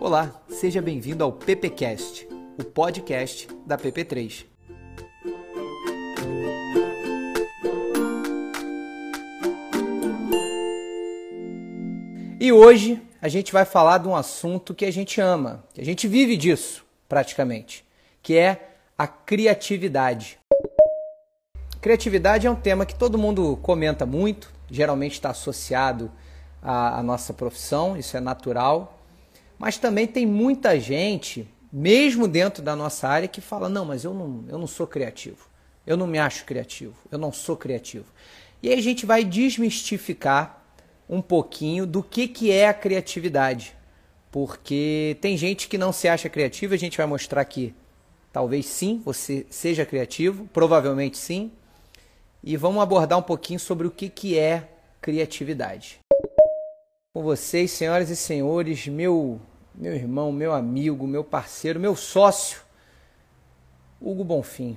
Olá, seja bem-vindo ao PPcast, o podcast da PP3. E hoje a gente vai falar de um assunto que a gente ama, que a gente vive disso praticamente, que é a criatividade. Criatividade é um tema que todo mundo comenta muito, geralmente está associado à, à nossa profissão, isso é natural. Mas também tem muita gente, mesmo dentro da nossa área, que fala: não, mas eu não, eu não sou criativo, eu não me acho criativo, eu não sou criativo. E aí a gente vai desmistificar um pouquinho do que, que é a criatividade. Porque tem gente que não se acha criativo, a gente vai mostrar que talvez sim, você seja criativo, provavelmente sim, e vamos abordar um pouquinho sobre o que, que é criatividade. Com vocês, senhoras e senhores, meu, meu irmão, meu amigo, meu parceiro, meu sócio, Hugo Bonfim.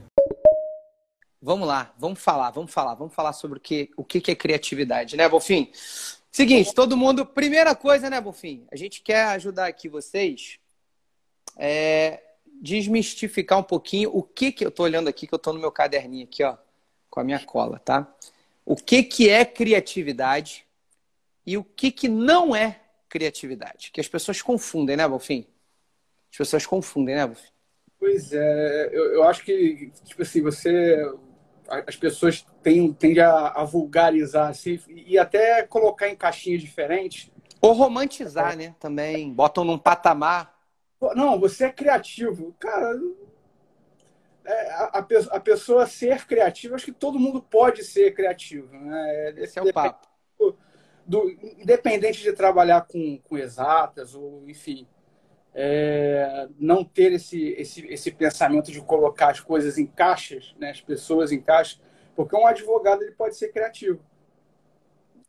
Vamos lá, vamos falar, vamos falar, vamos falar sobre o que, o que, é criatividade, né, Bonfim? Seguinte, todo mundo, primeira coisa, né, Bonfim? A gente quer ajudar aqui vocês é, desmistificar um pouquinho o que que eu tô olhando aqui, que eu tô no meu caderninho aqui, ó com a minha cola, tá? O que, que é criatividade e o que, que não é criatividade. Que as pessoas confundem, né, Bolfim? As pessoas confundem, né, Bolfim? Pois é, eu, eu acho que, tipo assim, você. As pessoas tendem, tendem a, a vulgarizar assim, e até colocar em caixinhas diferentes. Ou romantizar, é. né? Também. Botam num patamar. Não, você é criativo. Cara, é, a, a, pessoa ser criativa, acho que todo mundo pode ser criativo. Né? Esse é o papo. Do, independente de trabalhar com, com exatas, ou enfim, é, não ter esse, esse, esse pensamento de colocar as coisas em caixas, né? as pessoas em caixas, porque um advogado ele pode ser criativo.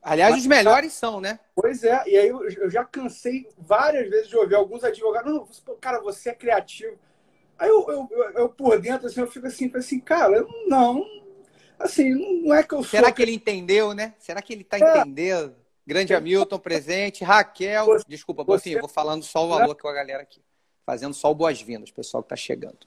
Aliás, Mas, os melhores são, né? Pois é, e aí eu, eu já cansei várias vezes de ouvir alguns advogados, não, cara, você é criativo. Aí eu, eu, eu, por dentro, assim, eu fico assim, assim, cara, não, assim, não é que eu sou... Será que ele entendeu, né? Será que ele está é. entendendo? Grande Hamilton presente, Raquel, você, desculpa, eu vou falando só o valor com a galera aqui, fazendo só o boas-vindas, pessoal que está chegando.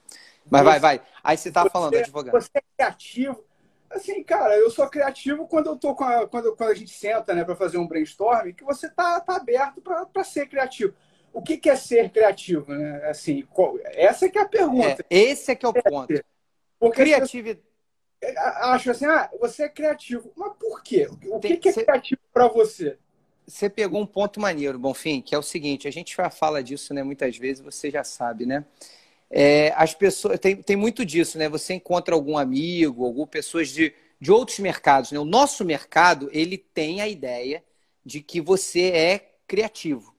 Mas você, vai, vai. Aí você está falando, advogado. Você é criativo. Assim, cara, eu sou criativo quando eu tô com a, quando, quando a gente senta, né, para fazer um brainstorm, que você tá, tá aberto para ser criativo o que, que é ser criativo? Né? Assim, qual, essa é que é a pergunta. É, esse é que é o ponto. Porque Criatividade. Acho assim, ah, você é criativo. Mas por quê? O que, que é criativo para você? Você pegou um ponto maneiro, Bonfim, que é o seguinte: a gente já fala disso, né? Muitas vezes você já sabe, né? É, as pessoas tem, tem muito disso, né? Você encontra algum amigo, algumas pessoas de, de outros mercados, né? O nosso mercado ele tem a ideia de que você é criativo.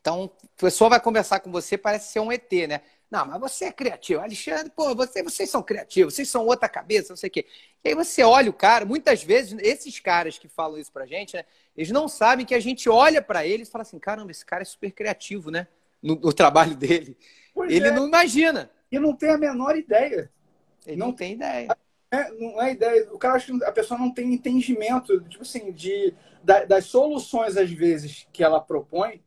Então, a pessoa vai conversar com você, parece ser um ET, né? Não, mas você é criativo. Alexandre, pô, você, vocês são criativos, vocês são outra cabeça, não sei o quê. E aí você olha o cara, muitas vezes, esses caras que falam isso pra gente, né? Eles não sabem que a gente olha para eles e fala assim: caramba, esse cara é super criativo, né? No, no trabalho dele. Pois Ele é. não imagina. E não tem a menor ideia. Ele não, não tem ideia. É, não é ideia. O cara acha que a pessoa não tem entendimento, tipo assim, de, das soluções, às vezes, que ela propõe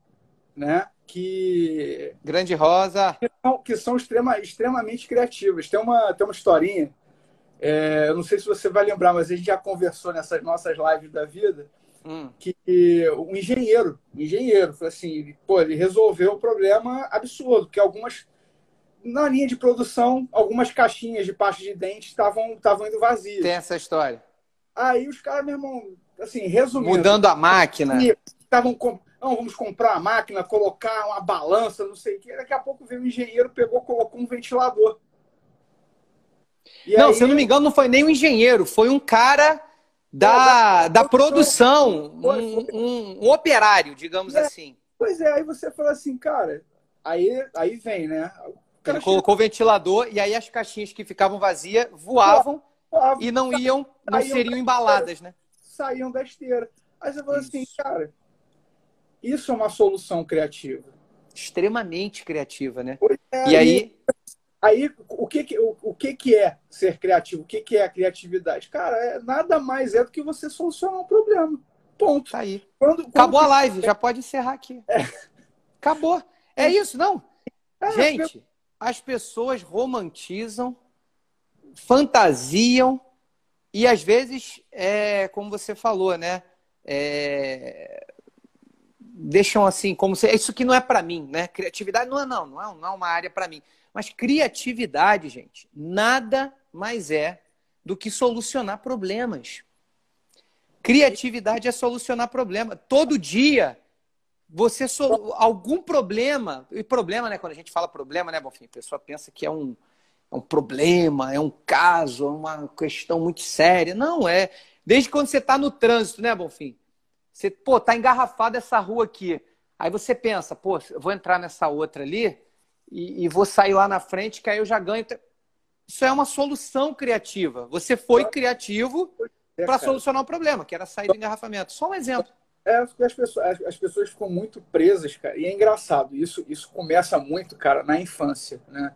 né? Que. Grande Rosa! Que são, que são extrema, extremamente criativas. Tem uma, tem uma historinha, é, eu não sei se você vai lembrar, mas a gente já conversou nessas nossas lives da vida. Hum. Que um engenheiro, um engenheiro, foi assim, pô, ele resolveu o problema absurdo, que algumas na linha de produção, algumas caixinhas de pasta de dente estavam estavam indo vazias. Tem essa história. Aí os caras, meu irmão, assim, resumindo. Mudando a máquina. Estavam não, vamos comprar uma máquina, colocar uma balança, não sei o quê. Daqui a pouco veio um engenheiro, pegou, colocou um ventilador. E não, aí... se eu não me engano, não foi nem um engenheiro, foi um cara da, é, da, da, produção, um, um, um, operário, digamos é, assim. Pois é, aí você fala assim, cara, aí, aí vem, né? Ele colocou o ventilador e aí as caixinhas que ficavam vazias voavam voava, e não iam, não seriam embaladas, né? Saíam da esteira. Aí você fala assim, cara, isso é uma solução criativa. Extremamente criativa, né? É, e aí. Aí, o que, o, o que, que é ser criativo? O que, que é a criatividade? Cara, é, nada mais é do que você solucionar um problema. Ponto. Tá aí. Quando, quando Acabou a live, já pode encerrar aqui. É. Acabou. É isso, não? É, Gente, as pessoas romantizam, fantasiam e às vezes, é, como você falou, né? É, deixam assim, como se isso que não é para mim, né? Criatividade não é não, não é, não é uma área para mim. Mas criatividade, gente, nada mais é do que solucionar problemas. Criatividade é solucionar problema. Todo dia você sol... algum problema, e problema, né, quando a gente fala problema, né, Bonfim, a pessoa pensa que é um é um problema, é um caso, é uma questão muito séria. Não é. Desde quando você está no trânsito, né, Bonfim? Você, pô, tá engarrafada essa rua aqui. Aí você pensa, pô, eu vou entrar nessa outra ali e, e vou sair lá na frente, que aí eu já ganho. Isso é uma solução criativa. Você foi criativo é, para solucionar o um problema, que era sair do engarrafamento. Só um exemplo. É, as pessoas, as, as pessoas ficam muito presas, cara. E é engraçado, isso, isso começa muito, cara, na infância, né?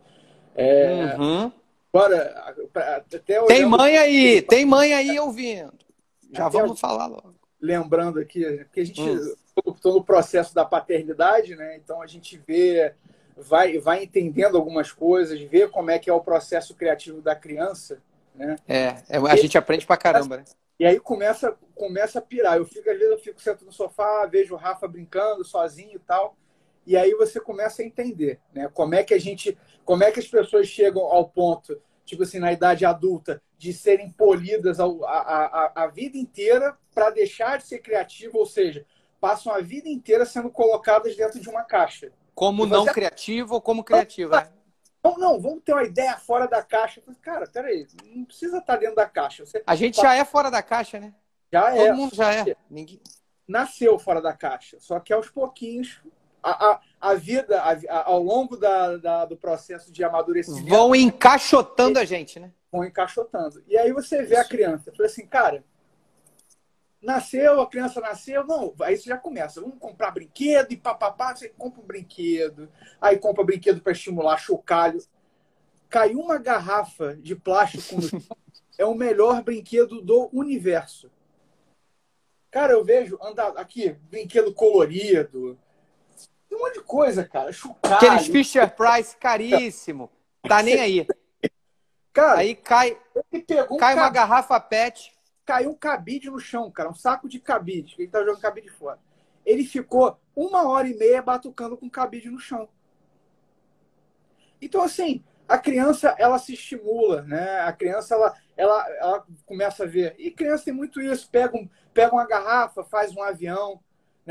É, uhum. Agora, até tem mãe aí, tem mãe aí ouvindo. Já vamos falar logo lembrando aqui, porque a gente estou hum. no processo da paternidade, né? Então a gente vê, vai, vai entendendo algumas coisas, vê como é que é o processo criativo da criança, né? É, é a gente aprende pra caramba, né? E aí começa, começa a pirar. Eu fico, às vezes, eu fico sentado no sofá, vejo o Rafa brincando sozinho e tal. E aí você começa a entender, né? Como é que a gente, como é que as pessoas chegam ao ponto tipo assim, na idade adulta, de serem polidas a, a, a vida inteira para deixar de ser criativo, ou seja, passam a vida inteira sendo colocadas dentro de uma caixa. Como não criativo ou como criativo, é? Não, não, vamos ter uma ideia fora da caixa. Cara, peraí, não precisa estar dentro da caixa. Você a gente tá... já é fora da caixa, né? Já Todo é. Todo mundo já é. Ninguém... Nasceu fora da caixa. Só que aos pouquinhos a, a, a vida, a, ao longo da, da, do processo de amadurecimento. Vão encaixotando a gente, né? Vão encaixotando. E aí você vê a criança. Fala assim, cara, nasceu, a criança nasceu, não, aí você já começa. Vamos comprar brinquedo e papapá, você compra um brinquedo, aí compra brinquedo para estimular chocalho. Caiu uma garrafa de plástico no chão, é o melhor brinquedo do universo. Cara, eu vejo andar aqui, brinquedo colorido, tem um monte de coisa, cara. Chocalho. Aqueles Fisher Price caríssimo. Tá nem aí. Cara, aí cai, um cai uma garrafa PET. Caiu um cabide no chão, cara. Um saco de cabide. Ele tava jogando cabide fora. Ele ficou uma hora e meia batucando com cabide no chão. Então, assim, a criança, ela se estimula, né? A criança, ela, ela, ela começa a ver. E criança tem muito isso. Pega, um, pega uma garrafa, faz um avião,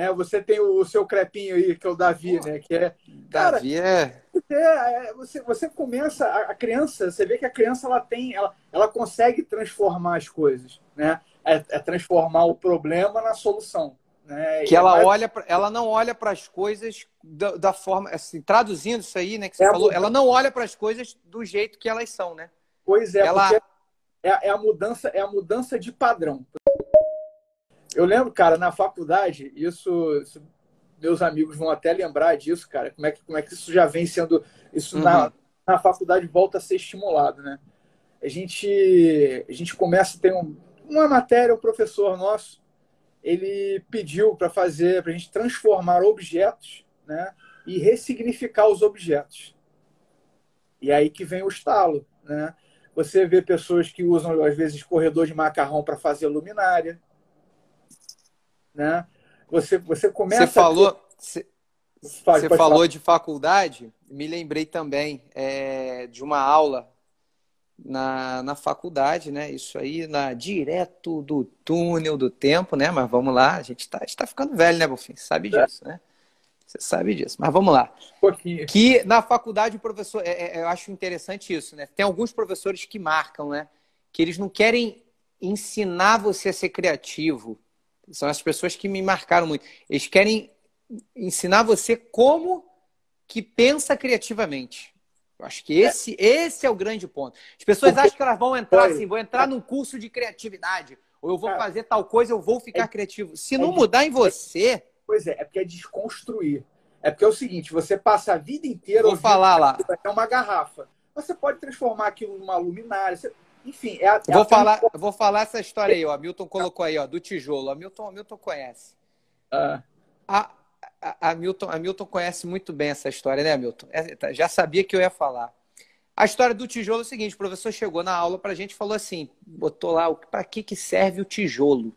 né? Você tem o seu crepinho aí, que é o Davi, né? Que é, cara, Davi é... é... você, você começa, a criança, você vê que a criança ela tem, ela, ela consegue transformar as coisas, né? É, é transformar o problema na solução. Né? Que ela olha, pra, ela não olha para as coisas da, da, forma, assim, traduzindo isso aí, né? Que você é falou, ela não olha para as coisas do jeito que elas são, né? Pois é, ela... é, é a mudança, é a mudança de padrão. Eu lembro, cara, na faculdade, isso, isso, meus amigos vão até lembrar disso, cara. Como é que, como é que isso já vem sendo. Isso uhum. na, na faculdade volta a ser estimulado, né? A gente, a gente começa a ter um, uma matéria, o um professor nosso, ele pediu para fazer, para a gente transformar objetos, né? E ressignificar os objetos. E aí que vem o estalo, né? Você vê pessoas que usam, às vezes, corredor de macarrão para fazer luminária né? Você, você começa. Você falou. Você, você falou falar. de faculdade, me lembrei também é, de uma aula na, na faculdade, né? Isso aí, na, direto do túnel do tempo, né? Mas vamos lá, a gente está tá ficando velho, né, Bofim? Sabe é. disso, né? Você sabe disso. Mas vamos lá. Um que na faculdade o professor. É, é, eu acho interessante isso, né? Tem alguns professores que marcam, né? Que eles não querem ensinar você a ser criativo são as pessoas que me marcaram muito. Eles querem ensinar você como que pensa criativamente. Eu acho que esse, é. esse é o grande ponto. As pessoas Porque... acham que elas vão entrar assim, vou entrar num curso de criatividade, ou eu vou fazer tal coisa, eu vou ficar é... criativo. Se é não mudar em você. Pois é, é porque é desconstruir. É porque é o seguinte, você passa a vida inteira. Vou falar lá. É uma garrafa. Você pode transformar aquilo numa luminária. Você enfim, é a, é vou, falar, vou falar essa história aí, ó. Milton colocou aí, ó, do tijolo. A Milton, Milton conhece. Ah. A, a, a, Milton, a Milton conhece muito bem essa história, né, Milton? É, tá, já sabia que eu ia falar. A história do tijolo é o seguinte: o professor chegou na aula para a gente e falou assim: botou lá, para que, que serve o tijolo?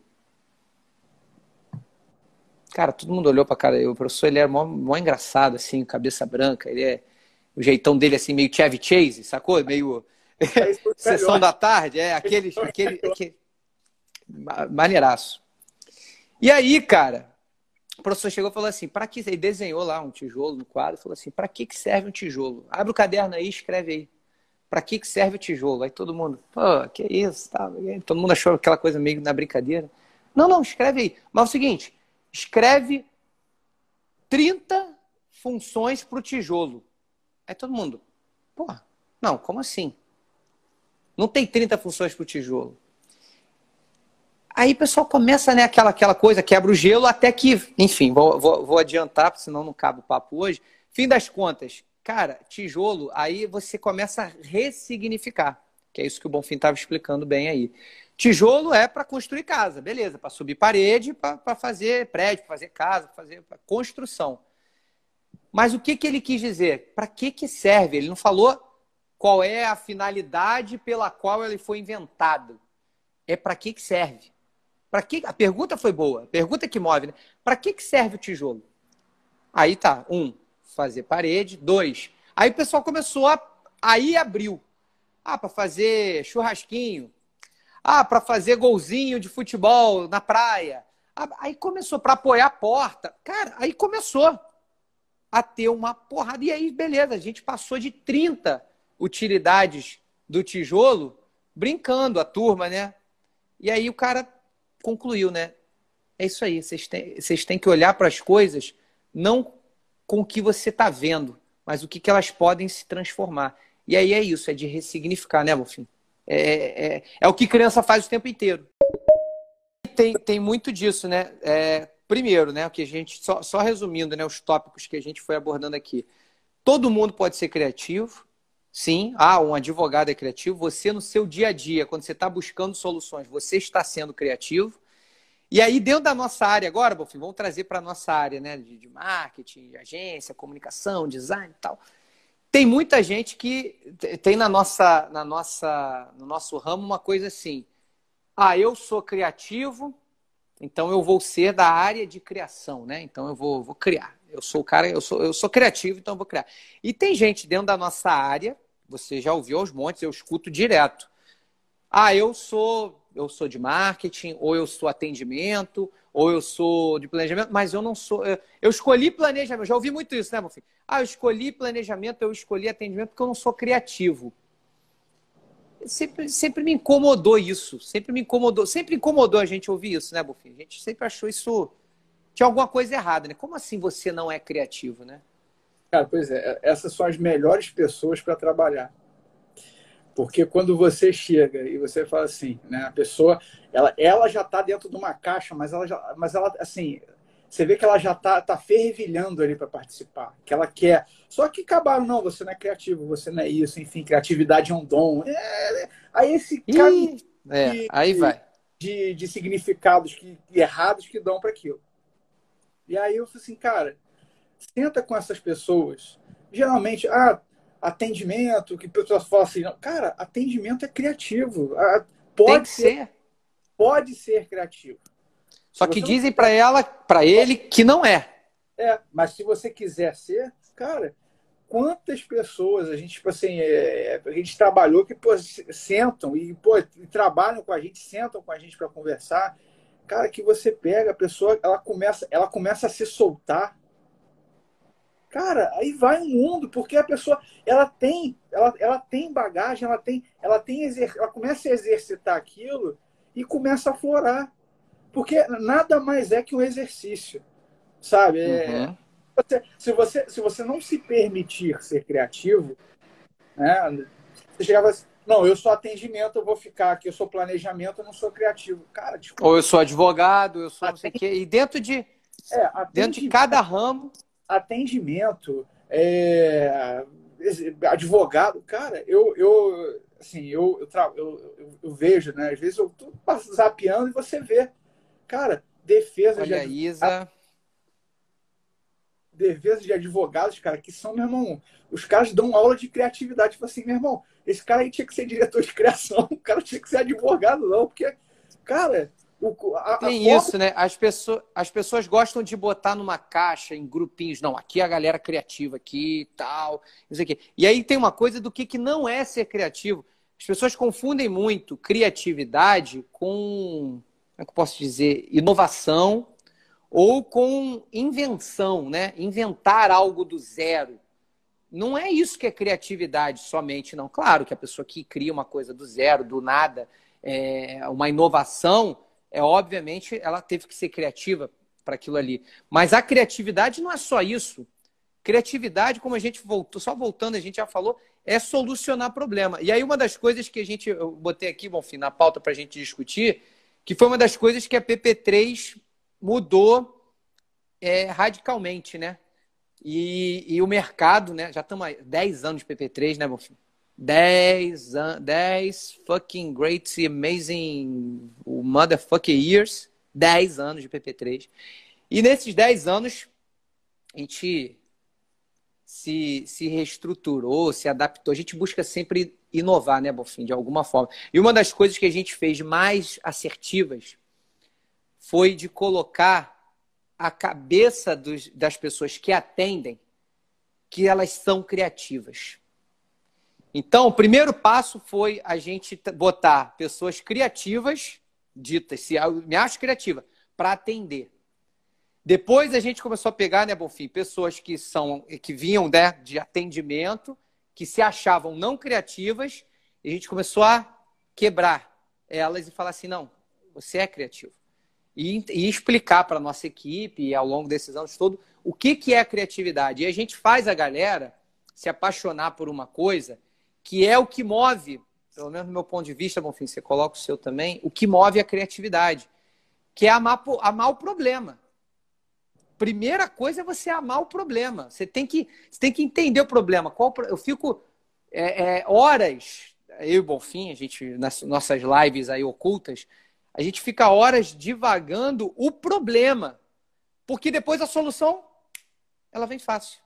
Cara, todo mundo olhou para cara. O professor ele era mó, mó engraçado, assim, cabeça branca. Ele é. O jeitão dele, assim, meio Chevy Chase, sacou? Meio. É Sessão da tarde, é, aquele. aquele, aquele... Maneiraço. E aí, cara, o professor chegou e falou assim: para que. Ele desenhou lá um tijolo no quadro, falou assim: para que, que serve um tijolo? Abre o caderno aí, escreve aí. Para que, que serve o tijolo? Aí todo mundo, pô, que isso? Tá? Todo mundo achou aquela coisa meio na brincadeira. Não, não, escreve aí. Mas é o seguinte: escreve 30 funções para o tijolo. Aí todo mundo, porra, não, como assim? Não tem 30 funções para o tijolo. Aí o pessoal começa, né, aquela, aquela coisa, quebra o gelo, até que, enfim, vou, vou, vou adiantar, senão não cabe o papo hoje. Fim das contas, cara, tijolo, aí você começa a ressignificar, que é isso que o Bonfim estava explicando bem aí. Tijolo é para construir casa, beleza, para subir parede, para fazer prédio, para fazer casa, para fazer construção. Mas o que, que ele quis dizer? Para que, que serve? Ele não falou qual é a finalidade pela qual ele foi inventado. É para que, que serve. Para que a pergunta foi boa, a pergunta que move, né? Para que, que serve o tijolo? Aí tá, um, fazer parede, dois. Aí o pessoal começou a aí abriu. Ah, para fazer churrasquinho, ah, para fazer golzinho de futebol na praia. Ah, aí começou para apoiar a porta. Cara, aí começou a ter uma porrada. E aí, beleza, a gente passou de 30 utilidades do tijolo brincando, a turma, né? E aí o cara concluiu, né? É isso aí, vocês têm, vocês têm que olhar para as coisas não com o que você está vendo, mas o que, que elas podem se transformar. E aí é isso, é de ressignificar, né, Wolfim? É, é, é, o que criança faz o tempo inteiro. Tem, tem muito disso, né? É, primeiro, né? O que a gente só, só resumindo, né? Os tópicos que a gente foi abordando aqui. Todo mundo pode ser criativo, sim. Ah, um advogado é criativo. Você no seu dia a dia, quando você está buscando soluções, você está sendo criativo. E aí, dentro da nossa área agora, Bofim, vamos trazer para a nossa área, né? De, de marketing, de agência, comunicação, design e tal. Tem muita gente que tem na nossa, na nossa, no nosso ramo uma coisa assim. Ah, eu sou criativo, então eu vou ser da área de criação, né? Então eu vou, vou criar. Eu sou o cara, eu sou, eu sou criativo, então eu vou criar. E tem gente dentro da nossa área, você já ouviu aos montes, eu escuto direto. Ah, eu sou, eu sou de marketing, ou eu sou atendimento, ou eu sou de planejamento, mas eu não sou. Eu, eu escolhi planejamento, já ouvi muito isso, né, meu filho? Ah, eu escolhi planejamento, eu escolhi atendimento porque eu não sou criativo. Sempre, sempre me incomodou isso, sempre me incomodou, sempre incomodou a gente ouvir isso, né, Bufim? A gente sempre achou isso. Tinha alguma coisa errada, né? Como assim você não é criativo, né? Cara, pois é, essas são as melhores pessoas para trabalhar. Porque quando você chega e você fala assim, né, a pessoa, ela, ela já está dentro de uma caixa, mas ela já, mas ela assim, você vê que ela já está tá fervilhando ali para participar, que ela quer. Só que acabaram, não, você não é criativo, você não é isso, enfim, criatividade é um dom. É, aí esse caminho é, de, aí vai. De, de significados que, errados que dão para aquilo. E aí eu falei assim, cara, senta com essas pessoas. Geralmente, ah, atendimento, que pessoas falam assim, não, cara, atendimento é criativo. Pode ser, ser, Pode ser criativo. Só que dizem para ela, para ele, que não é. É, mas se você quiser ser, cara, quantas pessoas a gente, tipo assim, é, a gente trabalhou que pô, sentam e, pô, e trabalham com a gente, sentam com a gente para conversar. Cara, que você pega a pessoa, ela começa, ela começa a se soltar Cara, aí vai um mundo, porque a pessoa ela tem, ela, ela tem bagagem, ela tem, ela tem ela começa a exercitar aquilo e começa a florar. Porque nada mais é que um exercício. Sabe? É, uhum. Você, se, você, se você não se permitir ser criativo, né? Você chegava assim, não, eu sou atendimento, eu vou ficar aqui, eu sou planejamento, eu não sou criativo. Cara. Ou eu sou advogado, eu sou Atend... não sei o quê. E dentro de, é, dentro de cada ramo atendimento, é, advogado, cara, eu, eu assim, eu, eu, eu, eu, vejo, né? Às vezes eu tô zapeando e você vê, cara, defesa Olha, de Isa. defesa de advogados, cara, que são, meu irmão, os caras dão aula de criatividade. Tipo assim, meu irmão, esse cara aí tinha que ser diretor de criação, o cara tinha que ser advogado, não, porque, cara. O, a, Tem a isso, né? As pessoas, as pessoas gostam de botar numa caixa, em grupinhos. Não, aqui é a galera criativa, aqui e tal, não sei o quê. E aí tem uma coisa do que, que não é ser criativo. As pessoas confundem muito criatividade com, como é que eu posso dizer, inovação ou com invenção, né? Inventar algo do zero. Não é isso que é criatividade somente, não. Claro que a pessoa que cria uma coisa do zero, do nada, é uma inovação, é obviamente ela teve que ser criativa para aquilo ali. Mas a criatividade não é só isso. Criatividade, como a gente voltou, só voltando, a gente já falou, é solucionar problema. E aí uma das coisas que a gente, eu botei aqui, bom, fim, na pauta para a gente discutir, que foi uma das coisas que a PP3 mudou é, radicalmente, né? E, e, o mercado, né? Já estamos há 10 anos de PP3, né, Bonfim? 10, 10 fucking great, amazing, motherfucking years. 10 anos de PP3. E nesses 10 anos, a gente se, se reestruturou, se adaptou. A gente busca sempre inovar, né, Bonfim, de alguma forma. E uma das coisas que a gente fez mais assertivas foi de colocar a cabeça dos, das pessoas que atendem que elas são criativas. Então, o primeiro passo foi a gente botar pessoas criativas, ditas, se me acho criativa, para atender. Depois a gente começou a pegar, né, Bonfim, pessoas que são que vinham né, de atendimento, que se achavam não criativas, e a gente começou a quebrar elas e falar assim: não, você é criativo e, e explicar para a nossa equipe, ao longo desses anos todo, o que, que é criatividade. E a gente faz a galera se apaixonar por uma coisa que é o que move, pelo menos do meu ponto de vista, Bonfim, você coloca o seu também, o que move a criatividade, que é amar, amar o problema. Primeira coisa é você amar o problema. Você tem que, você tem que entender o problema. Qual, eu fico é, é, horas, eu e Bonfim, a gente, nas nossas lives aí ocultas, a gente fica horas divagando o problema, porque depois a solução ela vem fácil.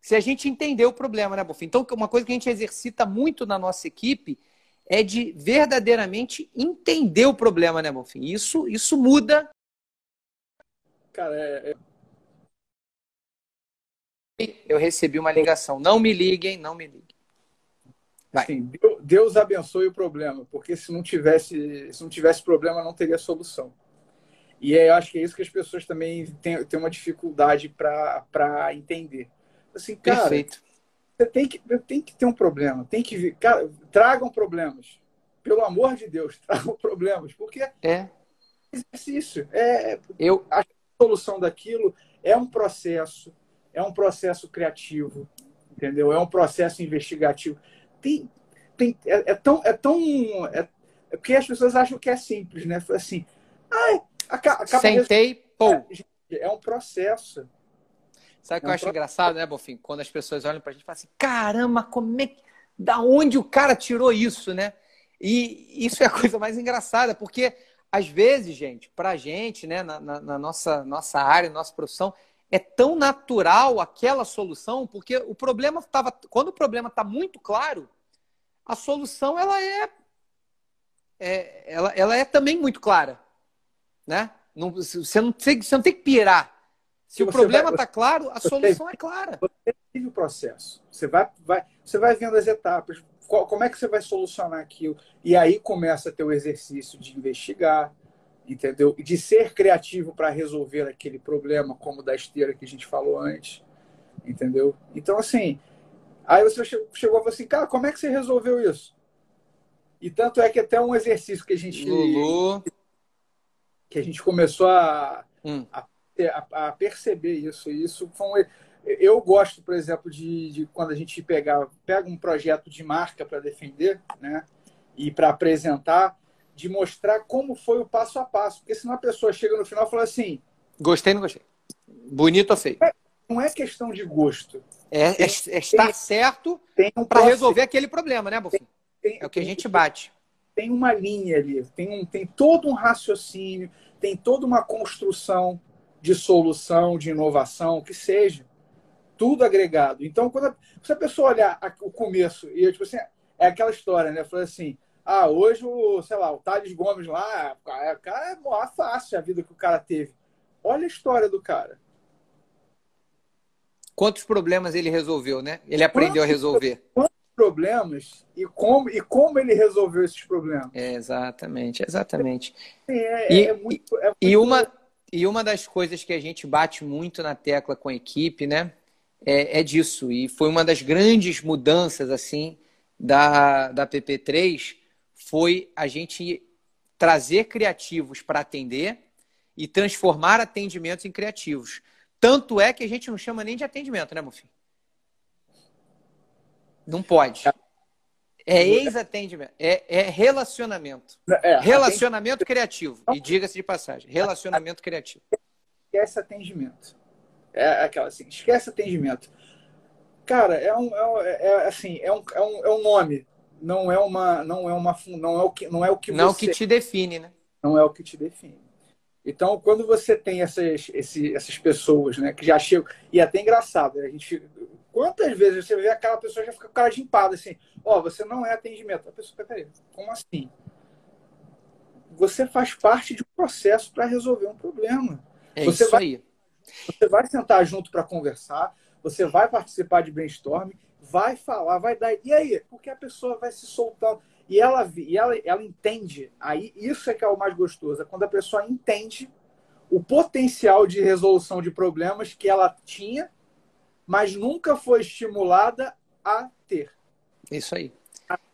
Se a gente entender o problema, né, Bofim? Então, uma coisa que a gente exercita muito na nossa equipe é de verdadeiramente entender o problema, né, Bofim? Isso, isso muda. Cara, é, é... Eu recebi uma ligação. Não me liguem, não me liguem. Sim, Deus abençoe o problema, porque se não tivesse, se não tivesse problema, não teria solução. E eu acho que é isso que as pessoas também têm, têm uma dificuldade para entender. Assim, cara, Perfeito. Você tem que, tem que ter um problema, tem que vir. Cara, tragam problemas. Pelo amor de Deus, tragam problemas. Porque é exercício. É, eu... A solução daquilo é um processo, é um processo criativo, entendeu? É um processo investigativo tem, tem, é, é tão. É tão é, é, porque as pessoas acham que é simples, né? Assim, ah, acaba, Sentei, pô. É, é um processo. Sabe o que é eu acho pro... engraçado, né, Bofim? Quando as pessoas olham pra gente e falam assim: caramba, como é que. Da onde o cara tirou isso, né? E isso é a coisa mais engraçada, porque às vezes, gente, pra gente, né, na, na, na nossa, nossa área, nossa profissão, é tão natural aquela solução, porque o problema estava. Quando o problema está muito claro, a solução ela é, é, ela, ela é também muito clara. Né? Não, você, não tem, você não tem que pirar. Se, o problema está claro, a solução é clara. Você vive o processo. Você vai, vai, você vai vendo as etapas. Qual, como é que você vai solucionar aquilo? E aí começa a ter o exercício de investigar, entendeu? De ser criativo para resolver aquele problema, como da esteira que a gente falou antes, entendeu? Então, assim, aí você chegou e falou assim, cara, como é que você resolveu isso? E tanto é que até um exercício que a gente Lulu. que a gente começou a, hum. a, a, a, perceber isso. E isso foi um, eu gosto, por exemplo, de, de quando a gente pega, pega um projeto de marca para defender, né? E para apresentar, de mostrar como foi o passo a passo. Porque senão a pessoa chega no final e fala assim. Gostei, não gostei. Bonito ou feio? É, não é questão de gosto. É, tem, é, é estar tem, certo um para resolver aquele problema, né, Bofim? é o que a gente bate. Tem uma linha ali, tem, um, tem todo um raciocínio, tem toda uma construção, de solução, de inovação, que seja. Tudo agregado. Então, quando a, se a pessoa olhar o começo, e tipo assim, é aquela história, né? Falei assim, ah, hoje o, sei lá, o Thales Gomes lá, o cara é mó fácil a vida que o cara teve. Olha a história do cara. Quantos problemas ele resolveu, né? Ele aprendeu quantos, a resolver. Quantos problemas e como, e como ele resolveu esses problemas. É, exatamente, exatamente. É, e, é muito, é muito... e, uma, e uma das coisas que a gente bate muito na tecla com a equipe, né? É, é disso. E foi uma das grandes mudanças, assim, da, da PP3, foi a gente trazer criativos para atender e transformar atendimentos em criativos. Tanto é que a gente não chama nem de atendimento, né, Mufim? Não pode. É ex-atendimento, é, é, relacionamento. É, relacionamento criativo. E diga-se de passagem, relacionamento criativo. Esquece atendimento. É aquela assim, esquece atendimento. Cara, é um, é, é, é assim, é um, é, um, é um nome. Não é uma, não é uma, não é o que, não é o que não você, é o que te define, né? Não é o que te define. Então, quando você tem essas, esse, essas pessoas, né, que já chegam. E é até engraçado, né, a gente. Quantas vezes você vê aquela pessoa já fica com cara de empada, assim, ó, oh, você não é atendimento. A pessoa, peraí, como assim? Você faz parte de um processo para resolver um problema. É você isso vai, aí. Você vai sentar junto para conversar, você vai participar de brainstorming, vai falar, vai dar. E aí? Porque a pessoa vai se soltando. E ela, e ela, ela entende, aí isso é que é o mais gostoso, é quando a pessoa entende o potencial de resolução de problemas que ela tinha, mas nunca foi estimulada a ter. Isso aí.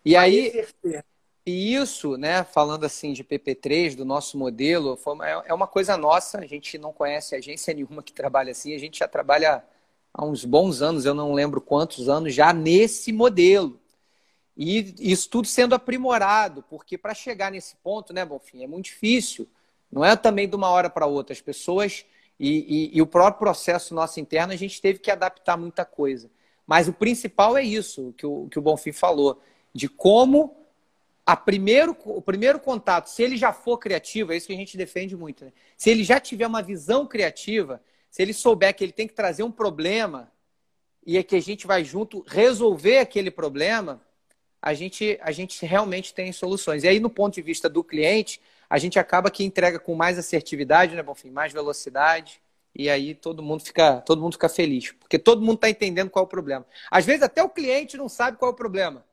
e aí, exercer. e isso, né, falando assim de PP3, do nosso modelo, uma, é uma coisa nossa, a gente não conhece agência nenhuma que trabalha assim, a gente já trabalha há uns bons anos, eu não lembro quantos anos, já nesse modelo. E isso tudo sendo aprimorado, porque para chegar nesse ponto, né, Bonfim, é muito difícil. Não é também de uma hora para outra. As pessoas e, e, e, o próprio processo nosso interno, a gente teve que adaptar muita coisa. Mas o principal é isso que o, que o Bonfim falou, de como a primeiro, o primeiro contato, se ele já for criativo, é isso que a gente defende muito, né? se ele já tiver uma visão criativa, se ele souber que ele tem que trazer um problema e é que a gente vai junto resolver aquele problema, a gente, a gente realmente tem soluções. E aí, no ponto de vista do cliente, a gente acaba que entrega com mais assertividade, né, Bonfim? Mais velocidade. E aí todo mundo fica, todo mundo fica feliz, porque todo mundo está entendendo qual é o problema. Às vezes até o cliente não sabe qual é o problema.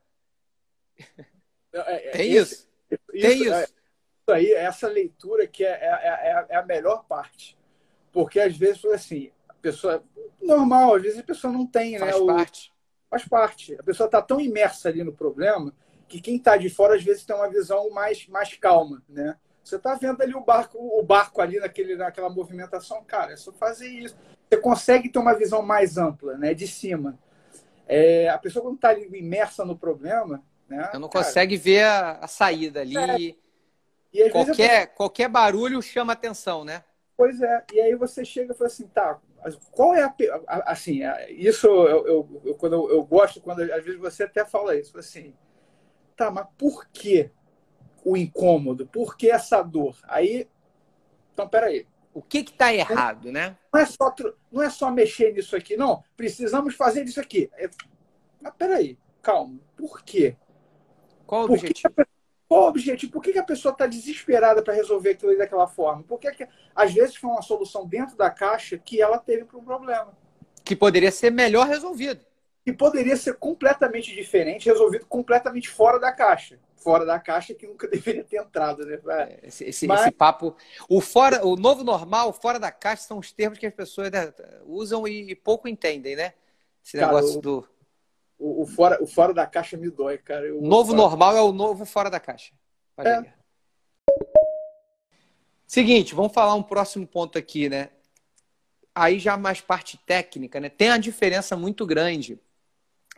É, é, tem isso. isso. Tem isso. É, isso aí, essa leitura que é, é, é, a melhor parte. Porque às vezes, assim, a pessoa. Normal, às vezes a pessoa não tem, Faz né? Parte. O, faz parte. A pessoa está tão imersa ali no problema que quem está de fora às vezes tem uma visão mais, mais calma, né? Você está vendo ali o barco, o barco ali naquele, naquela movimentação, cara, é só fazer isso. Você consegue ter uma visão mais ampla, né? De cima. É, a pessoa quando está imersa no problema, né? não cara, consegue ver a, a saída ali. É. E qualquer, qualquer barulho chama atenção, né? Pois é. E aí você chega e fala assim, tá, qual é a. Assim, isso eu, eu, eu quando eu, eu, gosto, quando às vezes você até fala isso, assim, tá, mas por que o incômodo? Por que essa dor? Aí, então, peraí. O que está errado, né? Não é, só, não é só mexer nisso aqui, não. Precisamos fazer isso aqui. É, mas peraí, calma. Por quê? Qual o por objetivo? Que, qual o objetivo? Por que, que a pessoa está desesperada para resolver aquilo daquela forma? Porque que, às vezes foi uma solução dentro da caixa que ela teve para um problema. Que poderia ser melhor resolvido. Que poderia ser completamente diferente, resolvido completamente fora da caixa. Fora da caixa que nunca deveria ter entrado, né? É, esse, esse, Mas... esse, papo. O, fora, o novo normal, fora da caixa, são os termos que as pessoas né, usam e, pouco entendem, né? Esse Cara, negócio o... do o, o, fora, o fora da caixa me dói, cara. O novo normal é o novo fora da caixa. É. Seguinte, vamos falar um próximo ponto aqui, né? Aí já mais parte técnica, né? Tem uma diferença muito grande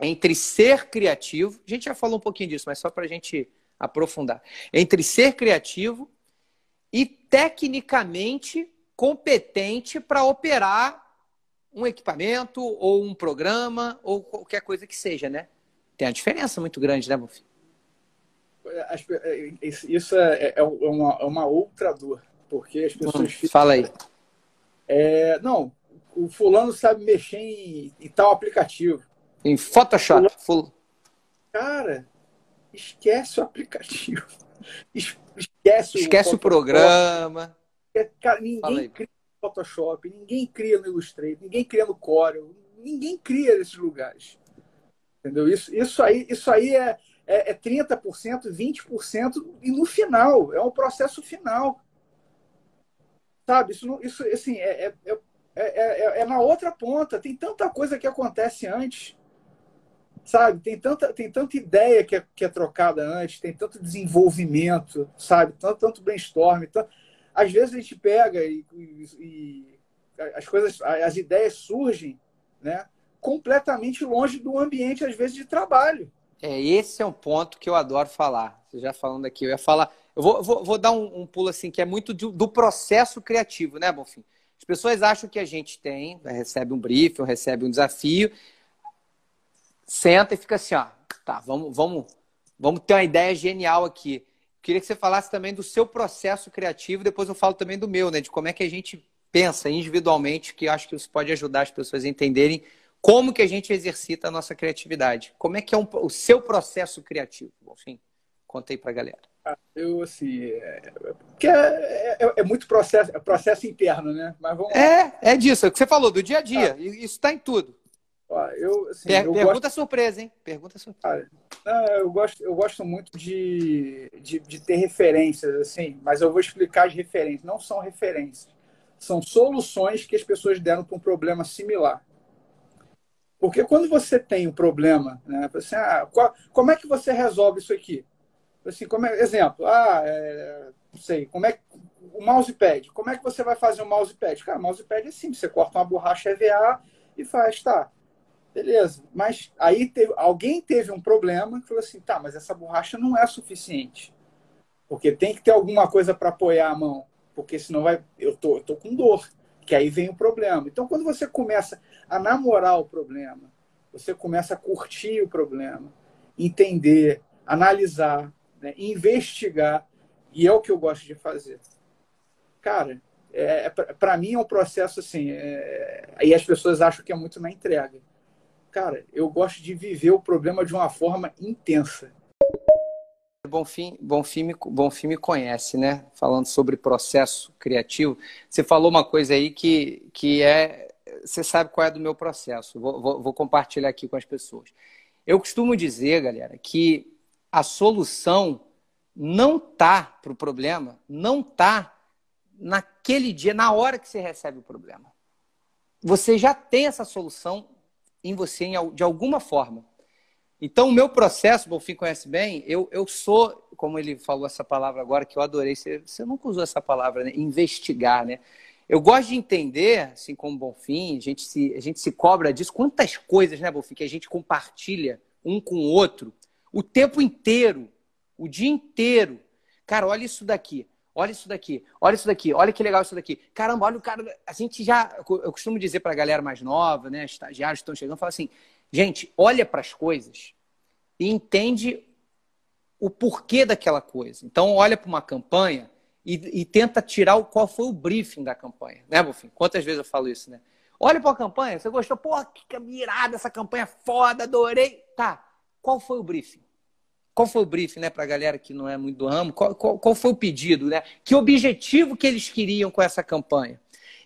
entre ser criativo, a gente já falou um pouquinho disso, mas só para a gente aprofundar, entre ser criativo e tecnicamente competente para operar um equipamento ou um programa ou qualquer coisa que seja, né? Tem uma diferença muito grande, né, Buff? É, isso é, é, é, uma, é uma outra dor, porque as pessoas hum, Fala aí. É, não, o fulano sabe mexer em, em tal aplicativo. Em Photoshop. Cara, esquece o aplicativo. Esquece, esquece o, o programa. É, cara, ninguém cria no Photoshop, ninguém cria no Illustrator, ninguém cria no Corel, ninguém cria nesses lugares. Entendeu? Isso, isso aí, isso aí é, é, é 30%, 20%, e no final, é um processo final. Sabe? Isso, isso assim, é, é, é, é, na outra ponta. Tem tanta coisa que acontece antes. Sabe? Tem tanta, tem tanta ideia que é, que é trocada antes, tem tanto desenvolvimento, sabe? Tanto, tanto brainstorm. Tanto... Às vezes a gente pega e, e, e as coisas, as ideias surgem, né? completamente longe do ambiente, às vezes, de trabalho. É, esse é um ponto que eu adoro falar. Você já falando aqui, eu ia falar. Eu vou, vou, vou dar um, um, pulo assim, que é muito do, do, processo criativo, né, Bonfim? As pessoas acham que a gente tem, recebe um briefing, recebe um desafio, senta e fica assim, ó, tá, vamos, vamos, vamos ter uma ideia genial aqui. Queria que você falasse também do seu processo criativo, depois eu falo também do meu, né? De como é que a gente pensa individualmente, que eu acho que isso pode ajudar as pessoas a entenderem como que a gente exercita a nossa criatividade? Como é que é um, o seu processo criativo? Bom, sim, conta aí para a galera. Ah, eu, assim, é, é, é, é, muito processo, é processo interno, né? Mas vamos é, é disso, é o que você falou, do dia a dia. Ah. Isso está em tudo. Eu, assim, per pergunta gosto... surpresa, hein? Pergunta surpresa. Ah, eu, gosto, eu gosto muito de, de, de ter referências, assim, mas eu vou explicar as referências. Não são referências, são soluções que as pessoas deram para um problema similar. Porque quando você tem um problema, né, assim, ah, qual, como é que você resolve isso aqui? Assim, como é, exemplo, ah, é, não sei, como é o mousepad, como é que você vai fazer o mousepad? Cara, o mousepad é simples, você corta uma borracha EVA e faz, tá, beleza. Mas aí teve, alguém teve um problema que falou assim, tá, mas essa borracha não é suficiente. Porque tem que ter alguma coisa para apoiar a mão, porque senão vai, eu tô, eu tô com dor que aí vem o problema. Então, quando você começa a namorar o problema, você começa a curtir o problema, entender, analisar, né, investigar, e é o que eu gosto de fazer. Cara, é, é para mim é um processo assim, é, aí as pessoas acham que é muito na entrega. Cara, eu gosto de viver o problema de uma forma intensa. Bonfim, Bonfim, Bonfim me conhece, né? Falando sobre processo criativo. Você falou uma coisa aí que, que é. Você sabe qual é do meu processo. Vou, vou, vou compartilhar aqui com as pessoas. Eu costumo dizer, galera, que a solução não tá para o problema, não tá naquele dia, na hora que você recebe o problema. Você já tem essa solução em você de alguma forma. Então, o meu processo, Bonfim conhece bem, eu, eu sou, como ele falou essa palavra agora, que eu adorei, você, você nunca usou essa palavra, né? investigar, né? Eu gosto de entender, assim como Bonfim, a gente se, a gente se cobra disso, quantas coisas, né, Bonfim, que a gente compartilha um com o outro o tempo inteiro, o dia inteiro. Cara, olha isso daqui, olha isso daqui, olha isso daqui, olha que legal isso daqui. Caramba, olha o cara. A gente já. Eu costumo dizer para a galera mais nova, né, estagiários que estão chegando, fala assim: Gente, olha para as coisas e entende o porquê daquela coisa. Então, olha para uma campanha e, e, tenta tirar o, qual foi o briefing da campanha. Né, Bufim? Quantas vezes eu falo isso, né? Olha para a campanha, você gostou? Pô, que mirada, essa campanha é foda, adorei. Tá, qual foi o briefing? Qual foi o briefing, né, para a galera que não é muito do ramo? Qual, qual, qual foi o pedido, né? Que objetivo que eles queriam com essa campanha?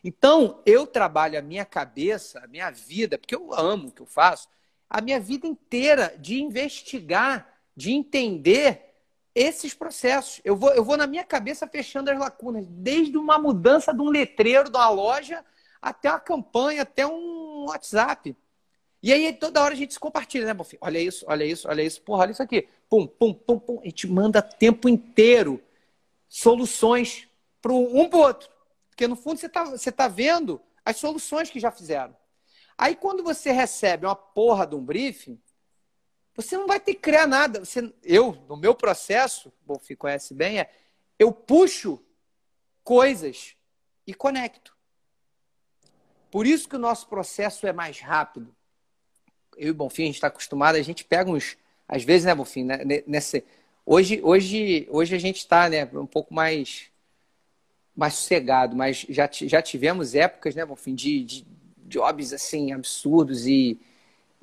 Então, eu trabalho a minha cabeça, a minha vida, porque eu amo o que eu faço, a minha vida inteira de investigar, de entender esses processos. Eu vou, eu vou na minha cabeça fechando as lacunas, desde uma mudança de um letreiro de uma loja até uma campanha, até um WhatsApp. E aí toda hora a gente se compartilha, né, Bonfim? Olha isso, olha isso, olha isso. Porra, olha isso aqui. Pum, pum, pum, pum. A gente manda tempo inteiro soluções para um para o outro. Porque no fundo você está você tá vendo as soluções que já fizeram. Aí quando você recebe uma porra de um briefing, você não vai ter que criar nada. Você, eu, no meu processo, você conhece bem, é eu puxo coisas e conecto. Por isso que o nosso processo é mais rápido. Eu e Bonfim, a gente está acostumado, a gente pega uns. Às vezes, né, Bonfim, né, nesse, hoje, hoje, hoje a gente está né, um pouco mais mais sossegado, mas já, já tivemos épocas, né, Bonfim, de, de jobs assim absurdos e,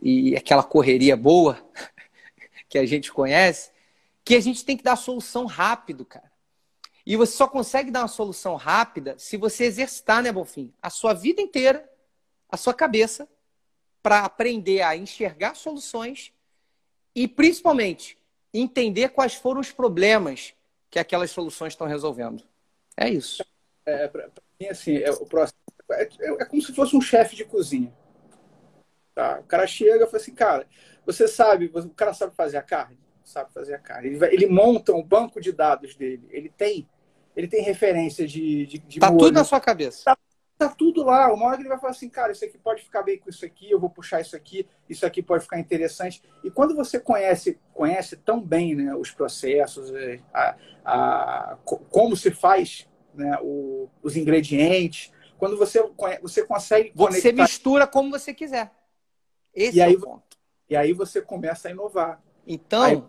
e aquela correria boa que a gente conhece, que a gente tem que dar solução rápido, cara. E você só consegue dar uma solução rápida se você exercitar, né, Bonfim, a sua vida inteira, a sua cabeça, para aprender a enxergar soluções e, principalmente, entender quais foram os problemas que aquelas soluções estão resolvendo. É isso. É, para mim, assim, é, o processo é, é, é, como se fosse um chefe de cozinha. Tá? O cara chega e fala assim, cara, você sabe, o cara sabe fazer a carne? Sabe fazer a carne. Ele, vai, ele monta um banco de dados dele. Ele tem, ele tem referência de, de, de Tá molho. tudo na sua cabeça. Tá, tá tudo lá. Uma hora que ele vai falar assim, cara, isso aqui pode ficar bem com isso aqui, eu vou puxar isso aqui, isso aqui pode ficar interessante. E quando você conhece, conhece tão bem né, os processos, é, a, a, como se faz né, o, os ingredientes, quando você, você consegue Você conectar... mistura como você quiser. Esse e é aí, o ponto. E aí você começa a inovar. Então, aí,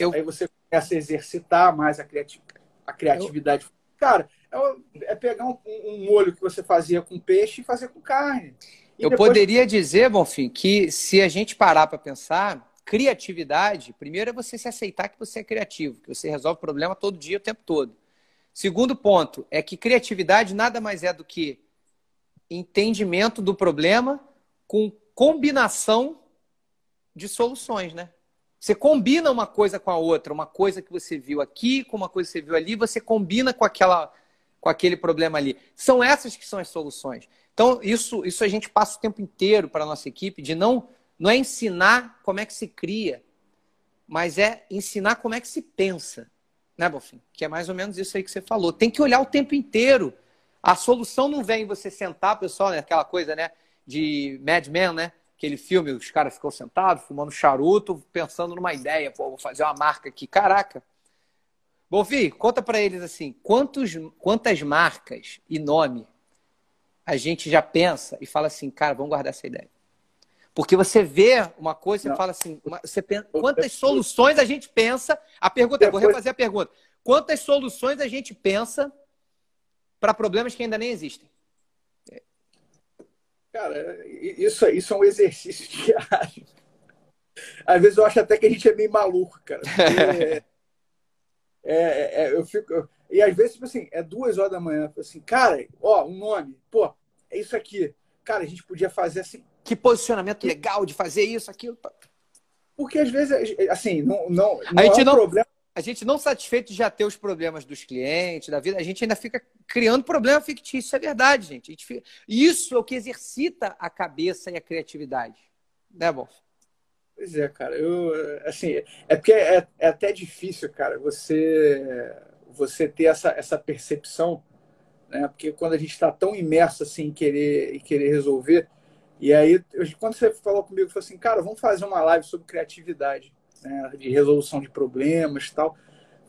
eu... aí você começa a exercitar mais a, criati a criatividade. Eu... Cara, é, é pegar um, um, molho que você fazia com peixe e fazer com carne. E eu depois... poderia dizer, Bonfim, que se a gente parar para pensar, criatividade, primeiro é você se aceitar que você é criativo, que você resolve problema todo dia, o tempo todo. Segundo ponto é que criatividade nada mais é do que entendimento do problema com combinação de soluções, né? Você combina uma coisa com a outra, uma coisa que você viu aqui com uma coisa que você viu ali, você combina com aquela com aquele problema ali. São essas que são as soluções. Então, isso, isso a gente passa o tempo inteiro para a nossa equipe de não não é ensinar como é que se cria, mas é ensinar como é que se pensa né, Bofim? Que é mais ou menos isso aí que você falou. Tem que olhar o tempo inteiro. A solução não vem você sentar, pessoal, né? aquela coisa, né? De Mad Men, né? Aquele filme, os caras ficam sentados, fumando charuto, pensando numa ideia. Pô, vou fazer uma marca aqui. Caraca! Bonfim, conta para eles assim, quantos, quantas marcas e nome a gente já pensa e fala assim, cara, vamos guardar essa ideia. Porque você vê uma coisa e fala assim, você pensa, quantas soluções a gente pensa? A pergunta é, vou refazer a pergunta. Quantas soluções a gente pensa para problemas que ainda nem existem? Cara, isso, isso é um exercício diário. Às vezes eu acho até que a gente é meio maluco, cara. É, é, é, eu fico. E às vezes, tipo assim, é duas horas da manhã. Assim, cara, ó, um nome. Pô, é isso aqui. Cara, a gente podia fazer assim que posicionamento legal de fazer isso, aquilo. Porque às vezes, assim, não, não, não a gente é um não, problema. A gente não satisfeito de já ter os problemas dos clientes, da vida, a gente ainda fica criando problema fictício. Isso é verdade, gente. gente Isso é o que exercita a cabeça e a criatividade. Né, Bolf? Pois é, cara. Eu, assim, é porque é, é até difícil, cara, você, você ter essa, essa percepção, né? Porque quando a gente está tão imerso assim em querer, em querer resolver, e aí, quando você falou comigo, falou assim, cara, vamos fazer uma live sobre criatividade, né, de resolução de problemas e tal.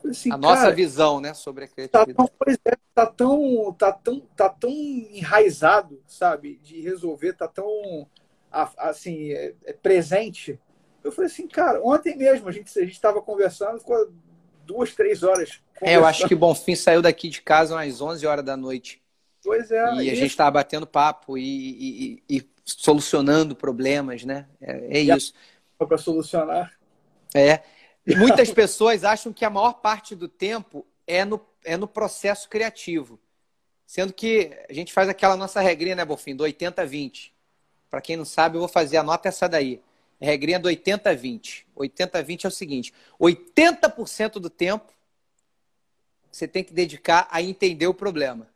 Assim, a nossa visão, né, sobre a criatividade. Tá tão, pois é, tá tão, tá tão, tá tão enraizado, sabe, de resolver, tá tão, assim, é, é presente. Eu falei assim, cara, ontem mesmo a gente a gente estava conversando, ficou duas, três horas. É, eu acho que o Bonfim saiu daqui de casa umas 11 horas da noite. Pois é. E a gente estava batendo papo e, e, e, solucionando problemas, né? É, é isso. Para solucionar. É. Muitas pessoas acham que a maior parte do tempo é no, é no processo criativo. Sendo que a gente faz aquela nossa regrinha, né, Bofim, do 80-20. Para quem não sabe, eu vou fazer, anota essa daí. Regrinha do 80-20. 80-20 é o seguinte: 80% do tempo você tem que dedicar a entender o problema.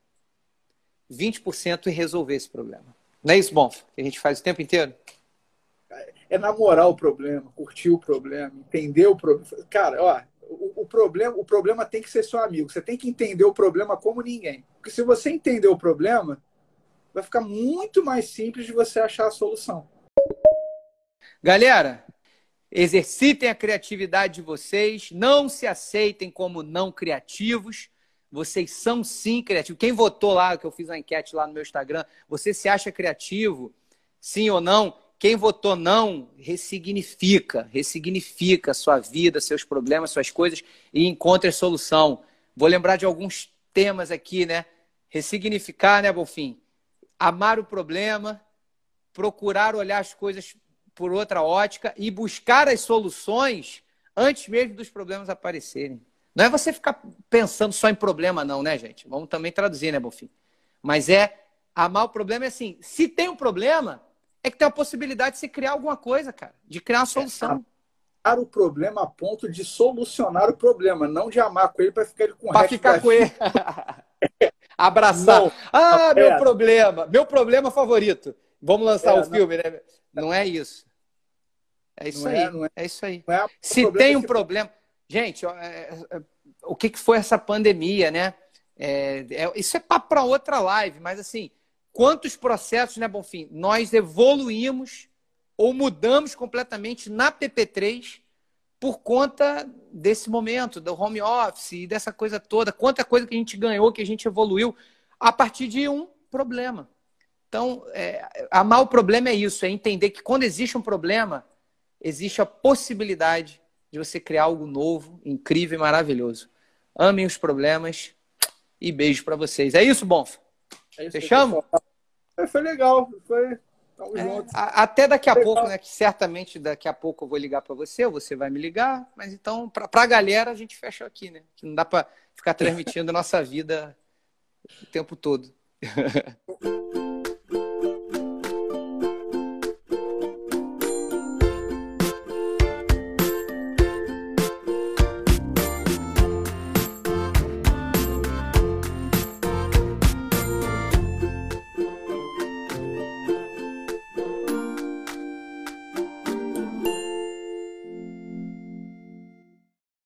20% em resolver esse problema. Não é isso, bom? Que a gente faz o tempo inteiro? É namorar o problema, curtir o problema, entender o problema. Cara, ó, o, o, problema, o problema tem que ser seu amigo. Você tem que entender o problema como ninguém. Porque se você entender o problema, vai ficar muito mais simples de você achar a solução. Galera, exercitem a criatividade de vocês, não se aceitem como não criativos. Vocês são sim criativos. Quem votou lá, que eu fiz uma enquete lá no meu Instagram, você se acha criativo? Sim ou não? Quem votou não, ressignifica, ressignifica a sua vida, seus problemas, suas coisas e encontre a solução. Vou lembrar de alguns temas aqui, né? ressignificar, né, Bonfim? Amar o problema, procurar olhar as coisas por outra ótica e buscar as soluções antes mesmo dos problemas aparecerem. Não é você ficar pensando só em problema, não, né, gente? Vamos também traduzir, né, Bonfim? Mas é amar o problema é assim: se tem um problema, é que tem a possibilidade de se criar alguma coisa, cara, de criar uma solução. É, amar o problema a ponto de solucionar o problema, não de amar com ele para ficar com Para ficar com ele. Abraçar. Não, ah, é. meu problema, meu problema favorito. Vamos lançar é, o filme, não, né? Não é isso. É isso aí. É, é, é, isso aí. É Se tem um que... problema. Gente, é, é, o que, foi essa pandemia, né? isso é para outra live, mas assim, quantos processos, né, Bonfim? Nós evoluímos ou mudamos completamente na PP3 por conta desse momento, do home office e dessa coisa toda. Quanta coisa que a gente ganhou, que a gente evoluiu a partir de um problema. Então, é, amar o problema é isso, é entender que quando existe um problema, existe a possibilidade de você criar algo novo, incrível e maravilhoso. Amem os problemas e beijo para vocês. É isso, Bonfa? É isso Fechamos? Foi legal, foi. É, até daqui a pouco, né? Que certamente daqui a pouco eu vou ligar para você, ou você vai me ligar. Mas então, para a galera, a gente fecha aqui, né? Que não dá para ficar transmitindo a nossa vida o tempo todo.